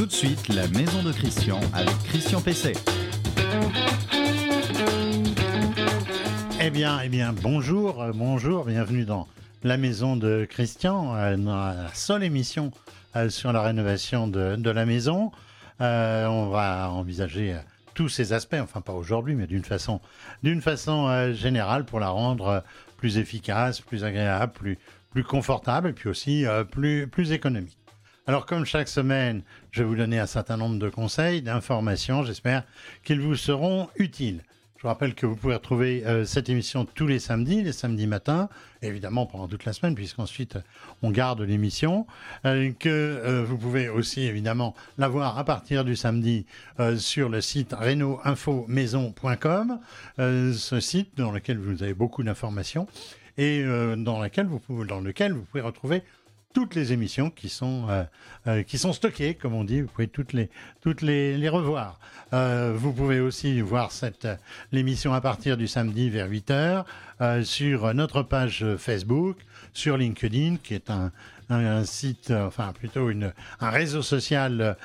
Tout de suite, la maison de Christian avec Christian Pesset. Eh bien, eh bien, bonjour, euh, bonjour, bienvenue dans la maison de Christian, euh, dans la seule émission euh, sur la rénovation de, la maison. On va envisager tous ces aspects, enfin pas aujourd'hui, mais d'une façon, d'une façon générale pour la rendre plus efficace, plus agréable, plus, plus confortable et puis aussi plus, plus économique. Alors comme chaque semaine, je vais vous donner un certain nombre de conseils, d'informations, j'espère qu'ils vous seront utiles. Je vous rappelle que vous pouvez retrouver euh, cette émission tous les samedis, les samedis matins, évidemment pendant toute la semaine, puisqu'ensuite on garde l'émission, euh, que euh, vous pouvez aussi évidemment la voir à partir du samedi sur le site reno-info-maison.com, ce site dans lequel vous avez beaucoup d'informations et dans lequel vous pouvez retrouver toutes les émissions qui sont, euh, euh, qui sont stockées, comme on dit. Vous pouvez toutes les, toutes les, revoir. Euh, vous pouvez aussi voir cette, l'émission à partir du samedi vers 8h euh, sur notre page Facebook, sur LinkedIn, qui est un, site, enfin plutôt un réseau social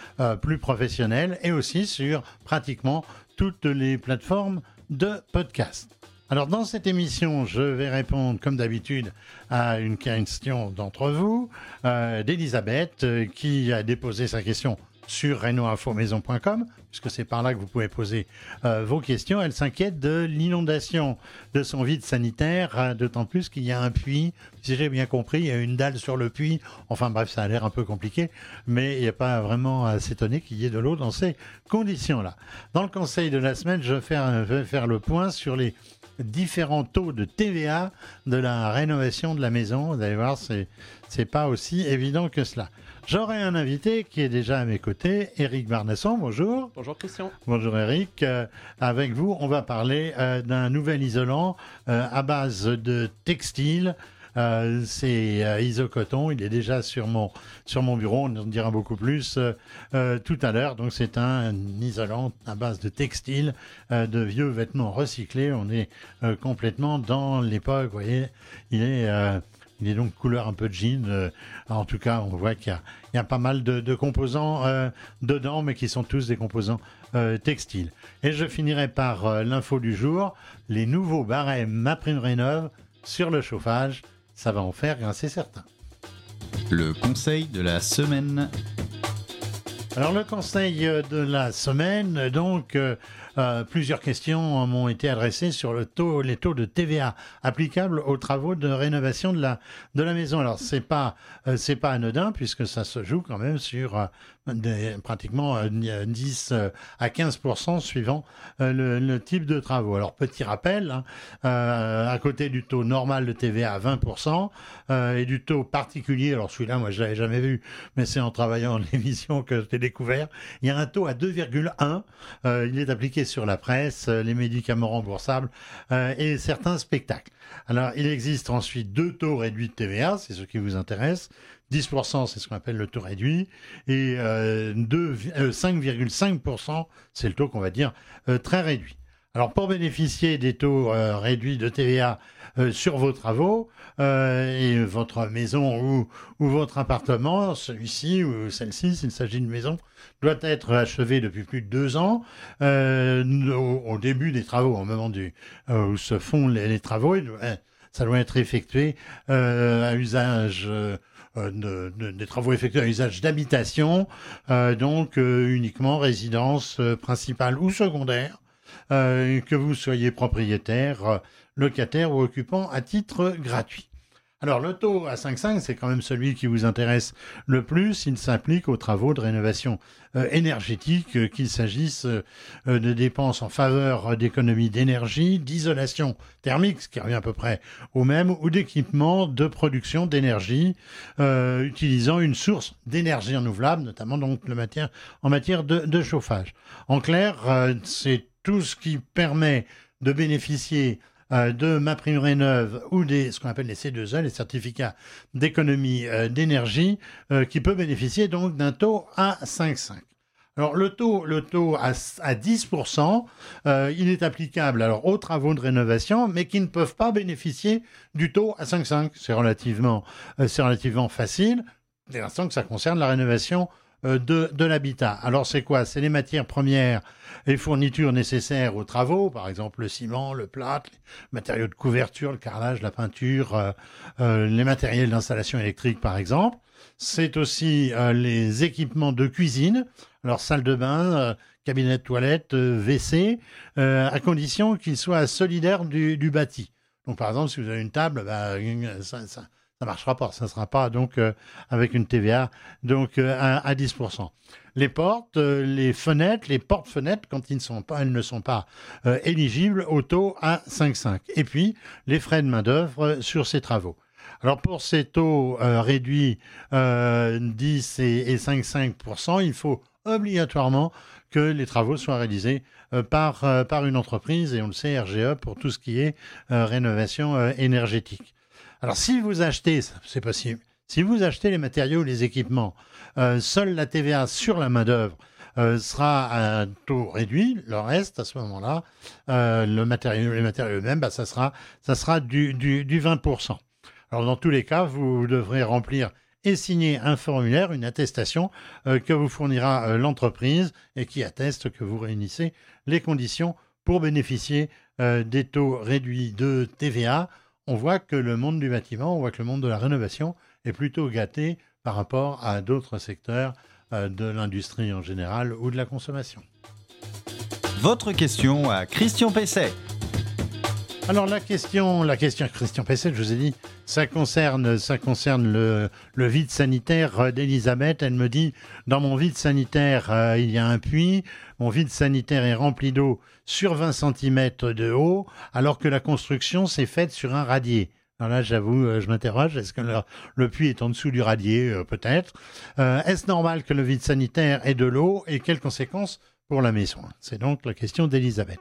plus professionnel, et aussi sur pratiquement toutes les plateformes de podcast. Alors dans cette émission, je vais répondre comme d'habitude à une question d'entre vous, euh, d'Elisabeth, euh, qui a déposé sa question sur renoinfomaison.com, puisque c'est par là que vous pouvez poser euh, vos questions. Elle s'inquiète de l'inondation de son vide sanitaire, euh, d'autant plus qu'il y a un puits. Si j'ai bien compris, il y a une dalle sur le puits. Enfin bref, ça a l'air un peu compliqué, mais il n'y a pas vraiment à s'étonner qu'il y ait de l'eau dans ces conditions-là. Dans le conseil de la semaine, je je vais faire le point sur les différents taux de TVA de la rénovation de la maison. Vous allez voir, c'est c'est pas aussi évident que cela. J'aurai un invité qui est déjà à mes côtés, Eric Barnasson. Bonjour. Bonjour Christian. Bonjour Eric. Euh, avec vous, on va parler euh, d'un nouvel isolant euh, à base de textile. Euh, c'est euh, Isocoton, il est déjà sur mon, sur mon bureau, on en dira beaucoup plus euh, tout à l'heure. Donc c'est un, isolant à base de textile, de vieux vêtements recyclés. On est complètement dans l'époque, vous voyez, il est... il est donc couleur un peu de jean. en tout cas, on voit qu'il y y a pas mal de, composants dedans, mais qui sont tous des composants textiles. Et je finirai par l'info du jour les nouveaux barèmes MaPrimeRénov sur le chauffage. Ça va en faire grincer certains. Le conseil de la semaine. Alors le conseil euh, de la semaine, donc euh, euh, plusieurs questions m'ont été adressées sur les taux de TVA applicables aux travaux de rénovation de la maison. Alors c'est pas euh, pas anodin puisque ça se joue quand même sur euh, des, pratiquement euh, 10 euh, à 15% suivant le, type de travaux. Alors petit rappel, hein, à côté du taux normal de TVA à 20 euh, et du taux particulier, alors celui-là moi je l'avais jamais vu, mais c'est en travaillant en émission que j'ai découvert. Il y a un taux à 2,1. Euh, il est appliqué sur la presse, euh, les médicaments remboursables euh, et certains spectacles. Alors, il existe ensuite deux taux réduits de TVA, c'est ce qui vous intéresse. 10%, c'est ce qu'on appelle le taux réduit, et euh, deux- euh, 5,5%, c'est le taux qu'on va dire très réduit. Alors, pour bénéficier des taux euh, réduits de TVA euh, sur vos travaux, euh, et votre maison ou, votre appartement, celui-ci ou celle-ci, s'il s'agit d'une maison, doit être achevé depuis plus de deux ans. Au, début des travaux, au moment du, où se font les, les travaux, ça doit être effectué à usage de- de- des travaux effectués à usage d'habitation, donc uniquement résidence principale ou secondaire, euh, que vous soyez propriétaire, euh, locataire ou occupant à titre gratuit. Alors le taux à 5,5, c'est quand même celui qui vous intéresse le plus. Il s'applique aux travaux de rénovation euh, énergétique, qu'il s'agisse de dépenses en faveur d'économie d'énergie, d'isolation thermique, ce qui revient à peu près au même, ou d'équipement de production d'énergie utilisant une source d'énergie renouvelable, notamment donc en matière de, chauffage. En clair, c'est tout ce qui permet de bénéficier euh, de ma prime rénov ou des ce qu'on appelle les C2E, les certificats d'économie euh, d'énergie, euh, qui peut bénéficier donc d'un taux à 5,5. Alors le taux, le taux à, à 10%, euh, il est applicable alors aux travaux de rénovation, mais qui ne peuvent pas bénéficier du taux à 5,5. C'est relativement, c'est relativement facile, dès l'instant que ça concerne la rénovation de, de l'habitat. Alors c'est quoi? C'est les matières premières et fournitures nécessaires aux travaux, par exemple le ciment, le plâtre, les matériaux de couverture, le carrelage, la peinture, euh, euh, les matériels d'installation électrique par exemple. C'est aussi les équipements de cuisine, alors salle de bain, cabinet de toilette, WC, à condition qu'ils soient solidaires du, bâti. Donc par exemple, si vous avez une table, bah, ça, ça marchera pas. Ça ne sera pas donc euh, avec une TVA donc euh, à, 10%. Les portes, euh, les fenêtres, les portes-fenêtres, quand ils ne sont pas, elles ne sont pas éligibles au taux à 5,5. Et puis les frais de main d'œuvre sur ces travaux. Alors pour ces taux réduits 10 et, et 5,5%, il faut obligatoirement que les travaux soient réalisés par, par une entreprise, et on le sait, RGE, pour tout ce qui est rénovation énergétique. Alors si vous achetez, c'est possible, si vous achetez les matériaux, les équipements, euh, seule la TVA sur la main-d'œuvre euh, sera à un taux réduit. Le reste, à ce moment-là, euh, le matériau, les matériaux eux-mêmes, bah, ça sera, du, 20%. Alors dans tous les cas, vous devrez remplir et signer un formulaire, une attestation que vous fournira l'entreprise et qui atteste que vous réunissez les conditions pour bénéficier des taux réduits de TVA on voit que le monde du bâtiment, on voit que le monde de la rénovation est plutôt gâté par rapport à d'autres secteurs euh, de l'industrie en général ou de la consommation. Votre question à Christian Pesset. Alors la question, la question Christian Pesset, je vous ai dit, ça concerne, ça concerne le, vide sanitaire d'Elisabeth. Elle me dit, dans mon vide sanitaire, euh, il y a un puits. Mon vide sanitaire est rempli d'eau sur 20 cm de haut, alors que la construction s'est faite sur un radier. Alors là, j'avoue, euh, je m'interroge, est-ce que le, puits est en dessous du radier euh, Peut-être? est-ce normal que le vide sanitaire ait de l'eau et quelles conséquences pour la maison C'est donc la question d'Elisabeth.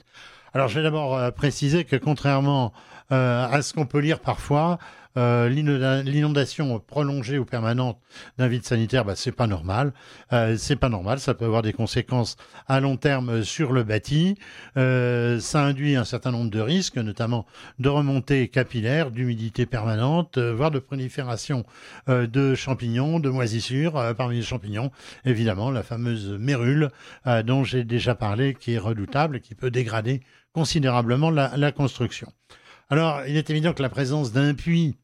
Alors je vais d'abord euh, préciser que contrairement euh, à ce qu'on peut lire parfois, euh, l'inondation prolongée ou permanente d'un vide sanitaire, bah, c'est pas normal. Euh, c'est pas normal. Ça peut avoir des conséquences à long terme sur le bâti. Euh, ça induit un certain nombre de risques, notamment de remontée capillaire, d'humidité permanente, voire de prolifération de champignons, de moisissures. parmi les champignons, évidemment, la fameuse mérule dont j'ai déjà parlé, qui est redoutable qui peut dégrader considérablement la, la construction. Alors, il est évident que la présence d'un puits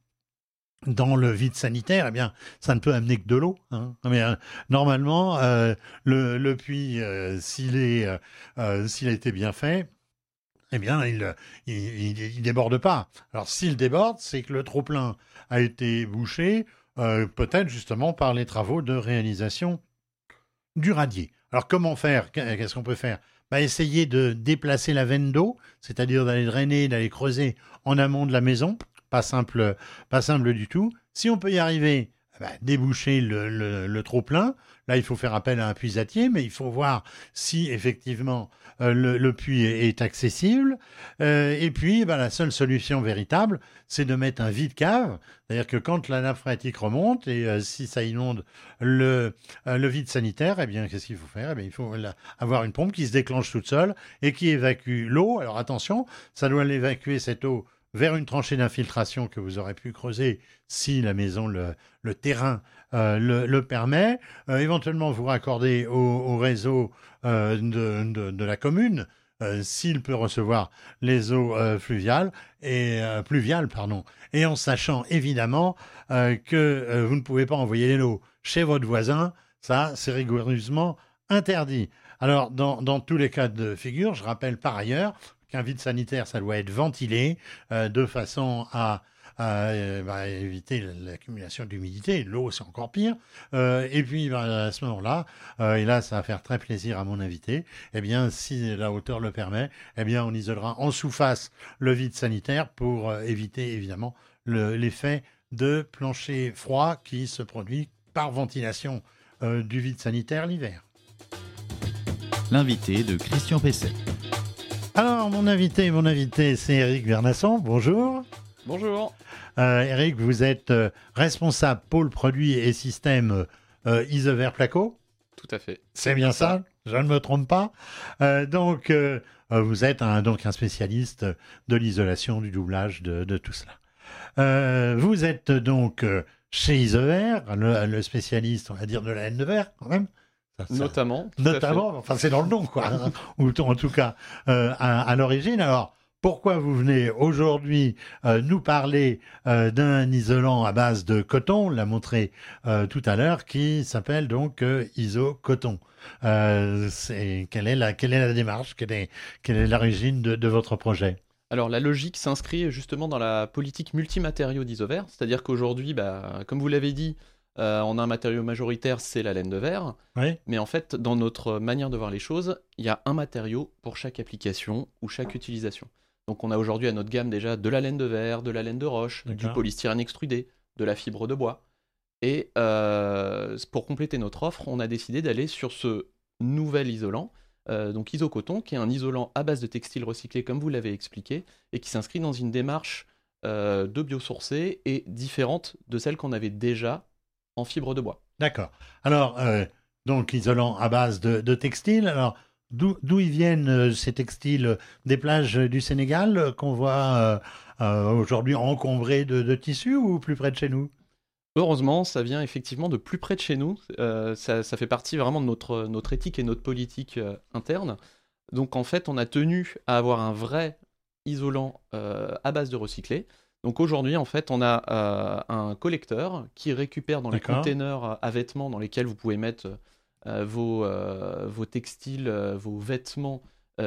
dans le vide sanitaire, eh bien, ça ne peut amener que de l'eau. Hein. Mais euh, normalement, euh, le, puits, euh, s'il a été bien fait, eh bien, il, il, déborde pas. Alors, s'il déborde, c'est que le trop plein a été bouché, peut-être justement par les travaux de réalisation du radier. Alors, comment faire? Qu'est-ce qu'on peut faire? Bah, Essayer de déplacer la veine d'eau, c'est-à-dire d'aller drainer, d'aller creuser en amont de la maison pas simple, pas simple du tout. Si on peut y arriver, eh ben, déboucher le, trop plein. Là, il faut faire appel à un puisatier, mais il faut voir si effectivement euh, le, puits est, accessible. Euh, et puis, ben, la seule solution véritable, c'est de mettre un vide cave. C'est-à-dire que quand la nappe phréatique remonte et euh, si ça inonde le, le vide sanitaire, eh bien, qu'est-ce qu'il faut faire? Eh Il faut avoir une pompe qui se déclenche toute seule et qui évacue l'eau. Alors attention, ça doit l'évacuer cette eau vers une tranchée d'infiltration que vous aurez pu creuser si la maison, le, terrain euh, le, permet. Euh, éventuellement, vous raccorder au, réseau euh, de, la commune s'il peut recevoir les eaux fluviales et pluviales, pardon. Et en sachant évidemment que vous ne pouvez pas envoyer l'eau chez votre voisin, ça c'est rigoureusement interdit. Alors, dans, dans, tous les cas de figure, je rappelle par ailleurs qu'un vide sanitaire, ça doit être ventilé euh, de façon à, euh, bah, éviter l'accumulation d'humidité. L'eau, c'est encore pire. Euh, et puis, bah, à ce moment-là, et là, ça va faire très plaisir à mon invité, eh bien, si la hauteur le permet, eh bien, on isolera en sous-face le vide sanitaire pour éviter, évidemment, l'effet de plancher froid qui se produit par ventilation du vide sanitaire l'hiver. L'invité de Christian Pesset. Alors, mon invité, mon invité, c'est Eric Vernasson. Bonjour. Bonjour. Euh, Eric, vous êtes euh, responsable pôle produits et système euh, Isover Placo. Tout à fait. C'est bien ça, je ne me trompe pas. Euh, donc, vous êtes un, donc un spécialiste de l'isolation, du doublage, de, tout cela. vous êtes donc chez Isover, le, spécialiste, on va dire, de la laine de verre, quand même. Notamment. Notamment, enfin c'est dans le nom, quoi. Ou en tout cas, euh, à, l'origine. Alors, pourquoi vous venez aujourd'hui euh, nous parler euh, d'un isolant à base de coton, on l'a montré tout à l'heure, qui s'appelle donc ISO coton. c'est quelle est la quelle est la démarche, quelle est quelle est l'origine de, votre projet? Alors la logique s'inscrit justement dans la politique multimatériaux d'Isover, c'est-à-dire qu'aujourd'hui, bah, comme vous l'avez dit, euh, on a un matériau majoritaire, c'est la laine de verre. Mais en fait, dans notre manière de voir les choses, il y a un matériau pour chaque application ou chaque utilisation. Donc on a aujourd'hui à notre gamme déjà de la laine de verre, de la laine de roche, du polystyrène extrudé, de la fibre de bois. Et euh, pour compléter notre offre, on a décidé d'aller sur ce nouvel isolant, euh, donc Isocoton, qui est un isolant à base de textile recyclé, comme vous l'avez expliqué, et qui s'inscrit dans une démarche de biosourcé et différente de celle qu'on avait déjà en fibre de bois. D'accord. Alors, euh, donc isolant à base de, de textile. Alors, d'où ils viennent euh, ces textiles Des plages du Sénégal euh, qu'on voit aujourd'hui encombrées de, tissus ou plus près de chez nous? Heureusement, ça vient effectivement de plus près de chez nous. ça, fait partie vraiment de notre, notre éthique et notre politique interne. Donc en fait, on a tenu à avoir un vrai isolant à base de recyclé. Donc aujourd'hui, en fait, on a euh, un collecteur qui récupère dans les containers à vêtements dans lesquels vous pouvez mettre euh, vos, euh, vos, textiles, vos vêtements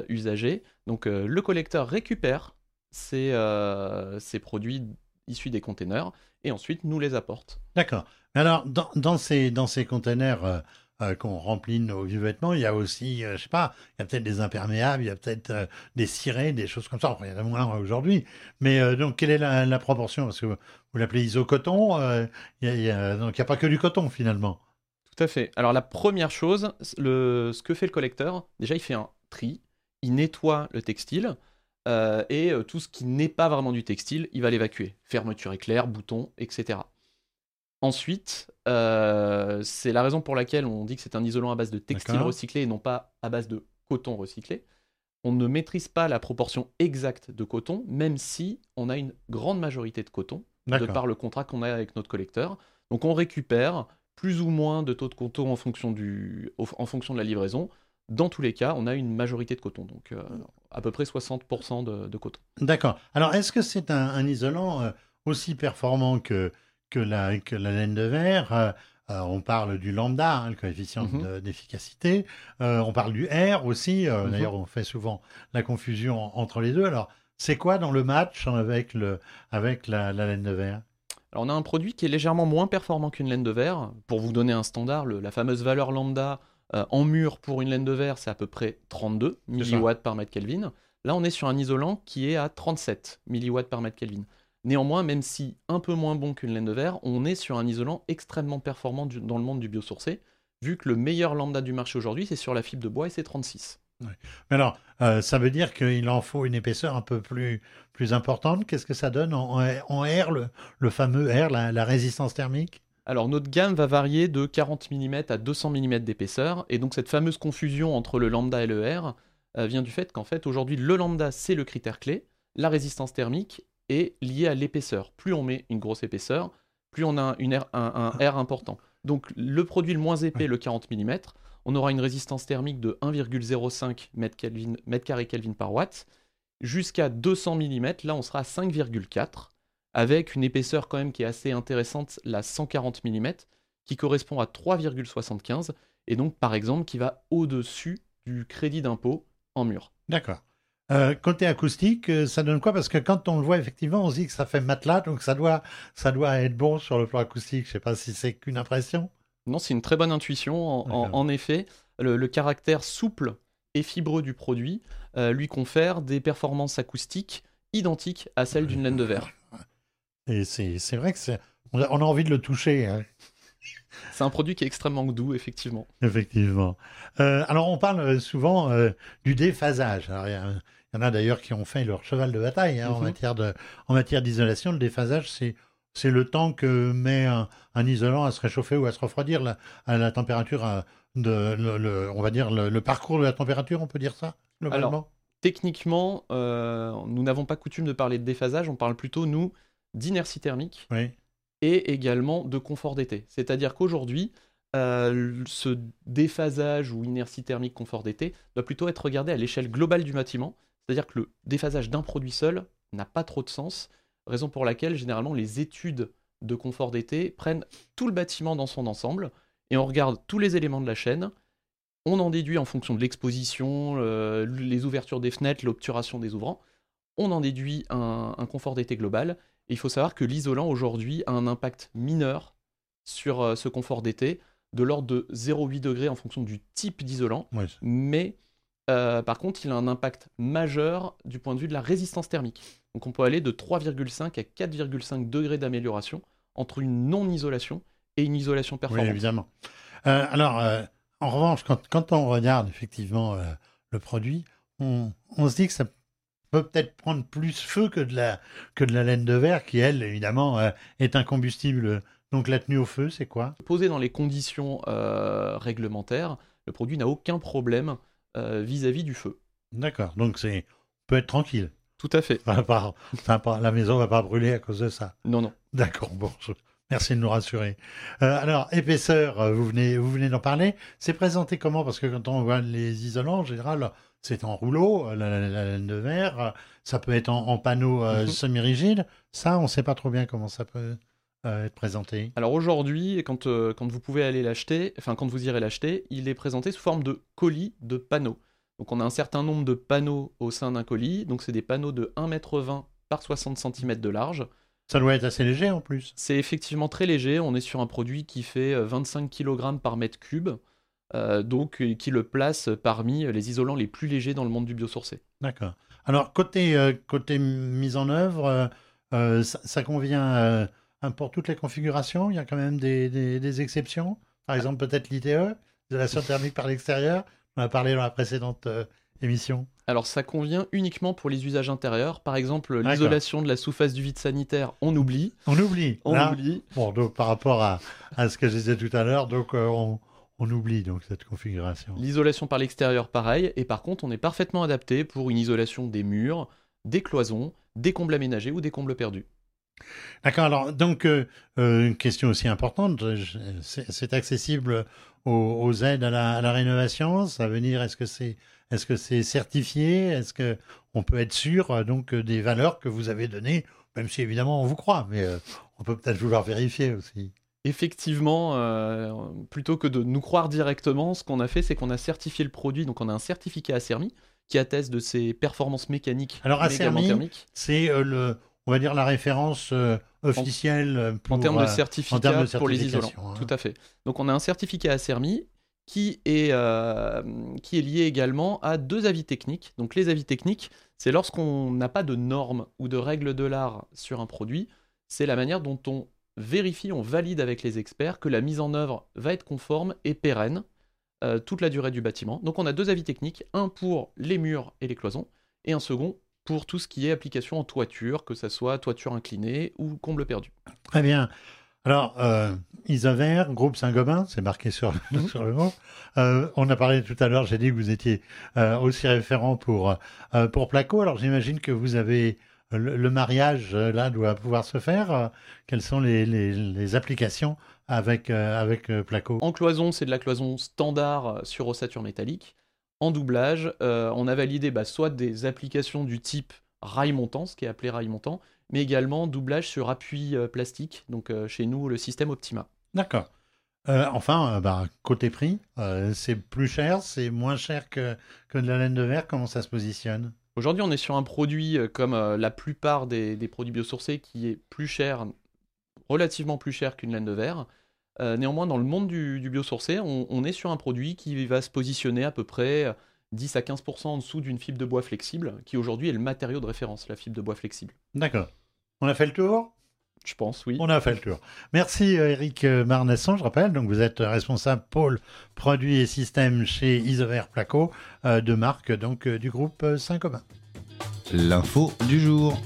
usagés. Donc le collecteur récupère ces, ces, produits issus des containers et ensuite nous les apporte. D'accord. Alors, dans, dans, ces, dans ces containers euh, qu'on remplit nos vieux vêtements. Il y a aussi, euh, je sais pas, il y a peut-être des imperméables, il y a peut-être euh, des cirés, des choses comme ça. il y en a moins aujourd'hui. Mais donc, quelle est la, proportion? Parce que vous, l'appelez isocoton, il y a, donc il n'y a pas que du coton finalement. Tout à fait. Alors, la première chose, ce que fait le collecteur, déjà, il fait un tri, il nettoie le textile. et tout ce qui n'est pas vraiment du textile, il va l'évacuer. Fermeture éclair, bouton, etc. Ensuite, euh, c'est la raison pour laquelle on dit que c'est un isolant à base de textile recyclé et non pas à base de coton recyclé. On ne maîtrise pas la proportion exacte de coton, même si on a une grande majorité de coton, de par le contrat qu'on a avec notre collecteur. Donc on récupère plus ou moins de taux de coton en fonction, du, en fonction de la livraison. Dans tous les cas, on a une majorité de coton, donc euh, à peu près 60% de, coton. D'accord. Alors est-ce que c'est un, isolant euh, aussi performant que que la, que la laine de verre. Euh, euh, on parle du lambda, hein, le coefficient mhm. d'efficacité. Euh, on parle du R aussi. Mhm. D'ailleurs, on fait souvent la confusion entre les deux. Alors, c'est quoi dans le match avec, le, avec la, laine de verre? Alors on a un produit qui est légèrement moins performant qu'une laine de verre. Pour vous donner un standard, la fameuse valeur lambda en mur pour une laine de verre, c'est à peu près 32 milliwatts par mètre Kelvin. Là, on est sur un isolant qui est à 37 milliwatts par mètre Kelvin. Néanmoins, même si un peu moins bon qu'une laine de verre, on est sur un isolant extrêmement performant dans le monde du biosourcé, vu que le meilleur lambda du marché aujourd'hui, c'est sur la fibre de bois et c'est 36. Mais alors, euh, ça veut dire qu'il en faut une épaisseur un peu plus, plus importante? Qu'est-ce que ça donne en, R, le, fameux R, la, résistance thermique? Alors notre gamme va varier de 40 mm à 200 mm d'épaisseur, et donc cette fameuse confusion entre le lambda et le R euh, vient du fait qu'en fait aujourd'hui le lambda c'est le critère clé, la résistance thermique est lié à l'épaisseur. Plus on met une grosse épaisseur, plus on a une un, R important. Donc le produit le moins épais, le 40 mm, on aura une résistance thermique de 1,05 m2 Kelvin par watt, jusqu'à 200 mm, là on sera à 5,4, avec une épaisseur quand même qui est assez intéressante, la 140 mm, qui correspond à 3,75, et donc par exemple qui va au-dessus du crédit d'impôt en mur. D'accord. Euh, côté acoustique, euh, ça donne quoi? Parce que quand on le voit effectivement, on se dit que ça fait matelas, donc ça doit, ça doit être bon sur le plan acoustique. Je ne sais pas si c'est qu'une impression. Non, c'est une très bonne intuition. En, effet, le, caractère souple et fibreux du produit euh, lui confère des performances acoustiques identiques à celles d'une laine de verre. Et c'est vrai que on a, on a envie de le toucher. Hein. C'est un produit qui est extrêmement doux, effectivement. Effectivement. alors, on parle souvent du déphasage. Alors, il il y en a d'ailleurs qui ont fait leur cheval de bataille hein, en mhm. matière de, en matière d'isolation. Le déphasage, c'est c'est le temps que met un, isolant à se réchauffer ou à se refroidir à la température euh, de le, on va dire le, parcours de la température, on peut dire ça globalement. Alors, techniquement, euh, nous n'avons pas coutume de parler de déphasage, on parle plutôt nous d'inertie thermique et également de confort d'été. C'est-à-dire qu'aujourd'hui, euh, ce déphasage ou inertie thermique confort d'été doit plutôt être regardé à l'échelle globale du bâtiment. C'est-à-dire que le déphasage d'un produit seul n'a pas trop de sens, raison pour laquelle généralement les études de confort d'été prennent tout le bâtiment dans son ensemble et on regarde tous les éléments de la chaîne. On en déduit en fonction de l'exposition, euh, les ouvertures des fenêtres, l'obturation des ouvrants. On en déduit un, un confort d'été global. Et il faut savoir que l'isolant aujourd'hui a un impact mineur sur euh, ce confort d'été, de l'ordre de 0,8 degrés en fonction du type d'isolant. Mais euh, par contre, il a un impact majeur du point de vue de la résistance thermique. Donc on peut aller de 3,5 à 4,5 degrés d'amélioration entre une non-isolation et une isolation Oui, performante. évidemment. Euh, alors, euh, en revanche, quand, quand on regarde effectivement le produit, on, on se dit que ça peut peut-être prendre plus feu que de la, que de la laine de verre, qui, elle, évidemment, est un combustible. Donc, la tenue au feu, c'est quoi? Posé dans les conditions réglementaires, le produit n'a aucun problème euh, vis-à-vis du feu. D'accord. Donc, c'est on peut être tranquille. Tout à fait. Enfin, enfin, la maison va pas brûler à cause de ça. Non, non. D'accord, bon, je- merci de nous rassurer. Euh, alors, épaisseur, euh, vous venez, vous venez d'en parler. C'est présenté comment? Parce que quand on voit les isolants, en général, c'est en rouleau, la, la- la laine de verre. Ça peut être en, en panneau euh, Mhm. semi-rigide. Ça, on ne sait pas trop bien comment ça peut euh, être présenté. Alors aujourd'hui, quand, euh, quand vous pouvez aller l'acheter, enfin quand vous irez l'acheter, il est présenté sous forme de colis de panneaux. Donc on a un certain nombre de panneaux au sein d'un colis. Donc c'est des panneaux de 1,20 m par 60 cm de large. Ça doit être assez léger en plus. C'est effectivement très léger. On est sur un produit qui fait euh, 25 kg par mètre cube. euh, donc euh, qui le place parmi les isolants les plus légers dans le monde du biosourcé. D'accord. Alors, côté, euh, côté mise en œuvre, euh, euh, ça, ça convient euh, pour toutes les configurations Il y a quand même des, des- des exceptions Par exemple, peut-être l'ITE, isolation thermique par l'extérieur On a parlé dans la précédente euh, émission. Alors ça convient uniquement pour les usages intérieurs. Par exemple, l'isolation de la sous-face du vide sanitaire, on oublie. On oublie. On Là, oublie. Bon, donc par rapport à, à ce que je disais tout à l'heure, donc euh, on, on oublie donc cette configuration. L'isolation par l'extérieur, pareil. Et par contre, on est parfaitement adapté pour une isolation des murs, des cloisons, des combles aménagés ou des combles perdus. D'accord. Alors, donc, euh, euh, une question aussi importante, je- c'est accessible aux, aux aides à la, à la rénovation Ça veut dire, est-ce que c'est est-ce que c'est certifié Est-ce que on peut être sûr euh, donc euh, des valeurs que vous avez données Même si évidemment on vous croit, mais euh, on peut peut-être vouloir vérifier aussi. Effectivement, euh, plutôt que de nous croire directement, ce qu'on a fait, c'est qu'on a certifié le produit. Donc on a un certificat Acermi qui atteste de ses performances mécaniques Alors, Acermi. C'est euh, le, on va dire la référence euh, officielle euh, pour En termes de euh, certificat termes de pour les isolants. hein. Tout à fait. Donc on a un certificat Acermi qui est, euh, qui est lié également à deux avis techniques. Donc les avis techniques, c'est lorsqu'on n'a pas de normes ou de règles de l'art sur un produit, c'est la manière dont on vérifie, on valide avec les experts que la mise en œuvre va être conforme et pérenne euh, toute la durée du bâtiment. Donc on a deux avis techniques, un pour les murs et les cloisons, et un second pour tout ce qui est application en toiture, que ça soit toiture inclinée ou comble perdu. Très bien. Alors, euh, Isover, groupe Saint-Gobain, c'est marqué sur, Mhm. sur le mot. Euh, on a parlé tout à l'heure, j'ai dit que vous étiez euh, aussi référent pour, euh, pour Placo. Alors, j'imagine que vous avez le, le mariage, là, doit pouvoir se faire. Quelles sont les, les, les applications avec, avec Placo? En cloison, c'est de la cloison standard sur ossature métallique. En doublage, euh, on a validé bah, soit des applications du type rail montant, ce qui est appelé rail montant, mais également doublage sur appui euh, plastique, donc euh, chez nous le système Optima. D'accord. Enfin, bah, côté prix, c'est plus cher, c'est moins cher que, que de la laine de verre. Comment ça se positionne? Aujourd'hui, on est sur un produit comme la plupart des, des produits biosourcés qui est plus cher, relativement plus cher qu'une laine de verre. Euh, néanmoins, dans le monde du, du biosourcé, on, on est sur un produit qui va se positionner à peu près euh, 10 à 15% en dessous d'une fibre de bois flexible, qui aujourd'hui est le matériau de référence, la fibre de bois flexible. D'accord. On a fait le tour? Je pense, oui. On a fait le tour. Merci euh, Eric euh, Marnasson, je rappelle. Donc vous êtes responsable pôle produits et systèmes chez Isover Placo, euh, de marque donc euh, du groupe Saint-Gobain. L'info du jour.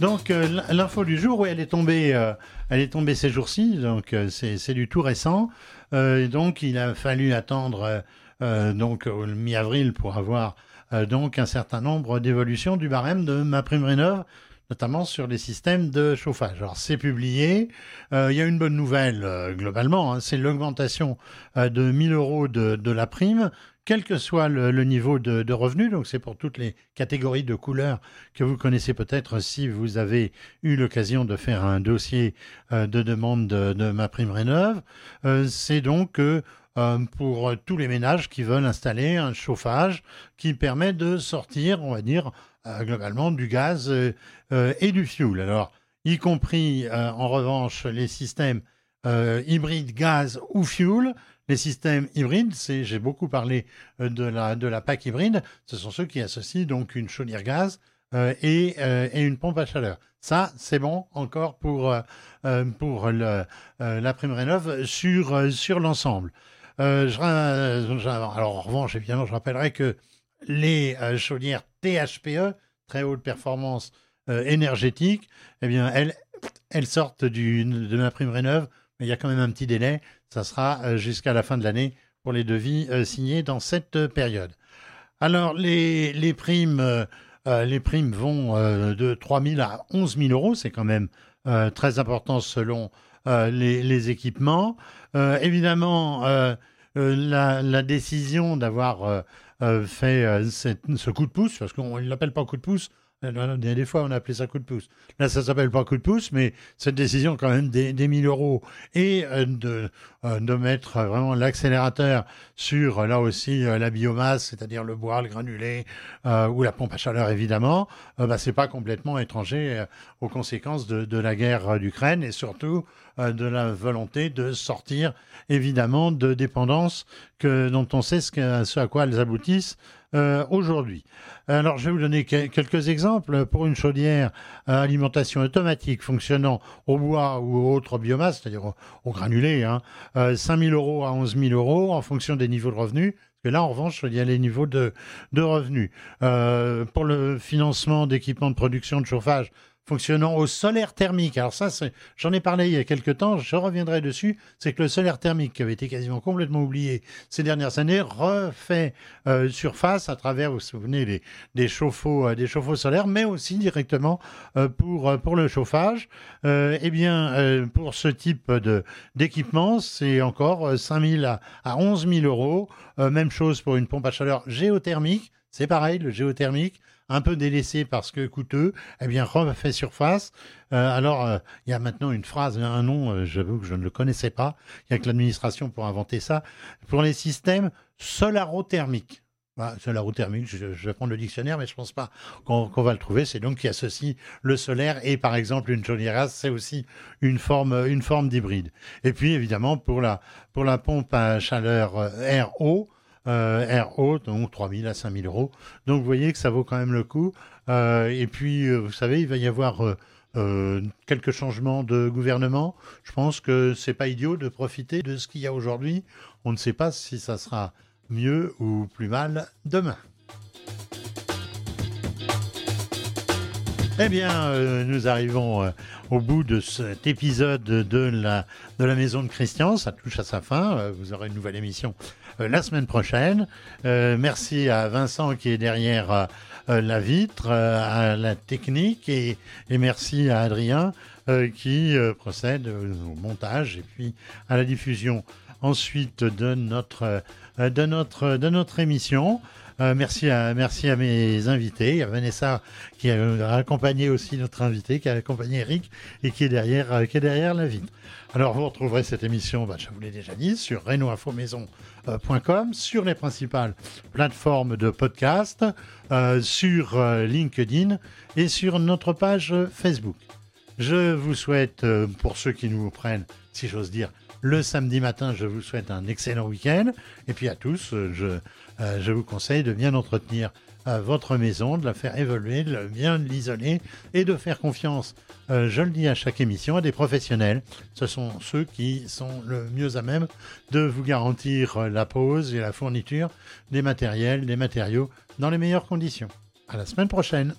Donc euh, l'info du jour, oui, elle est tombée, euh, elle est tombée ces jours-ci. Donc euh, c'est du tout récent. Euh, donc il a fallu attendre euh, euh, donc au mi-avril pour avoir euh, donc un certain nombre d'évolutions du barème de ma prime rénov. notamment sur les systèmes de chauffage. Alors c'est publié, il y a une bonne nouvelle globalement, hein, c'est l'augmentation de 1000 euros de, la prime quel que soit le, niveau de, revenu. Donc c'est pour toutes les catégories de couleurs que vous connaissez peut-être si vous avez eu l'occasion de faire un dossier de demande de, ma prime rénove. c'est donc euh, pour tous les ménages qui veulent installer un chauffage qui permet de sortir, on va dire, euh, globalement du gaz euh, et du fioul. Alors, y compris en revanche les systèmes hybrides gaz ou fioul. Les systèmes hybrides, c'est, j'ai beaucoup parlé de la, de la PAC hybride, ce sont ceux qui associent donc une chaudière gaz et, et, une pompe à chaleur. Ça, c'est bon encore pour, pour la prime rénov sur, sur l'ensemble. Euh, alors en revanche, évidemment, je rappellerai que les euh, chaudières THPE, très haute performance euh, énergétique, eh bien, elles, elles sortent du, de ma prime rénov, mais il y a quand même un petit délai. Ça sera jusqu'à la fin de l'année pour les devis signés dans cette période. Alors, les, primes, les primes vont de 3 000 à 11 000 euros. C'est quand même très important selon les, équipements. évidemment, euh, la, décision d'avoir euh, euh, fait ce coup de pouce, parce qu'on ne l'appelle pas coup de pouce, des fois, on a appelé ça coup de pouce. Là, ça s'appelle pas coup de pouce, mais cette décision, quand même, des, des 1000 euros et de, de mettre vraiment l'accélérateur sur, là aussi, la biomasse, c'est-à-dire le bois, le granulé ou la pompe à chaleur, évidemment, bah, c'est pas complètement étranger aux conséquences de, de la guerre d'Ukraine et surtout euh, de la volonté de sortir évidemment de dépendances que, dont on sait ce, à quoi elles aboutissent euh, aujourd'hui. Alors, je vais vous donner quelques exemples. Pour une chaudière à alimentation automatique fonctionnant au bois ou autre biomasse, c'est-à-dire au, granulé, hein, 5 000 euros à 11 000 euros en fonction des niveaux de revenus. Parce là, en revanche, il y a les niveaux de, de revenus. Euh, pour le financement d'équipements de production de chauffage, fonctionnant au solaire thermique. Alors ça, j'en ai parlé il y a quelques temps, je reviendrai dessus, c'est que le solaire thermique, qui avait été quasiment complètement oublié ces dernières années, refait euh, surface à travers, vous vous souvenez, des, chauffe-eau, euh, des chauffe-eau solaires, mais aussi directement euh, pour, pour le chauffage. eh bien, pour ce type d'équipement, c'est encore 5 000 à, à 11 000 euros. même chose pour une pompe à chaleur géothermique. C'est pareil, le géothermique, un peu délaissé parce que coûteux, eh bien, refait surface. Euh, alors, euh, il y a maintenant une phrase, un nom, euh, j'avoue que je ne le connaissais pas. Il n'y a que l'administration pour inventer ça. Pour les systèmes solarothermiques. Voilà, solarothermique, je, je, vais prendre le dictionnaire, mais je ne pense pas qu'on va le trouver. C'est donc qui associe le solaire et, par exemple, une chaudière c'est aussi une forme, une forme d'hybride. Et puis, évidemment, pour la, pour la pompe à chaleur air-eau, euh, RO, donc 3 000 à 5 000 euros. Donc vous voyez que ça vaut quand même le coup. Euh, et puis, euh, vous savez, il va y avoir quelques changements de gouvernement. Je pense que c'est pas idiot de profiter de ce qu'il y a aujourd'hui. On ne sait pas si ça sera mieux ou plus mal demain. Eh bien, nous arrivons au bout de cet épisode de la, de la maison de Christian. Ça touche à sa fin. vous aurez une nouvelle émission euh, la semaine prochaine. Euh, merci à Vincent qui est derrière euh, la vitre, à la technique et, merci à Adrien qui procède au montage et puis à la diffusion ensuite de notre, de de notre émission. Merci, à, merci à mes invités. Vanessa qui a accompagné aussi notre invité, qui a accompagné Eric et qui est derrière, qui est derrière la vitre. Alors vous retrouverez cette émission, bah, je vous l'ai déjà dit, sur Maison sur les principales plateformes de podcast, euh, sur euh, LinkedIn et sur notre page Facebook. Je vous souhaite, euh, pour ceux qui nous prennent, si j'ose dire, le samedi matin, je vous souhaite un excellent week-end. Et puis à tous, je, je vous conseille de bien entretenir votre maison, de la faire évoluer, de bien l'isoler et de faire confiance, euh, je le dis à chaque émission, à des professionnels. Ce sont ceux qui sont le mieux à même de vous garantir la pose et la fourniture des matériels, des matériaux dans les meilleures conditions. À la semaine prochaine.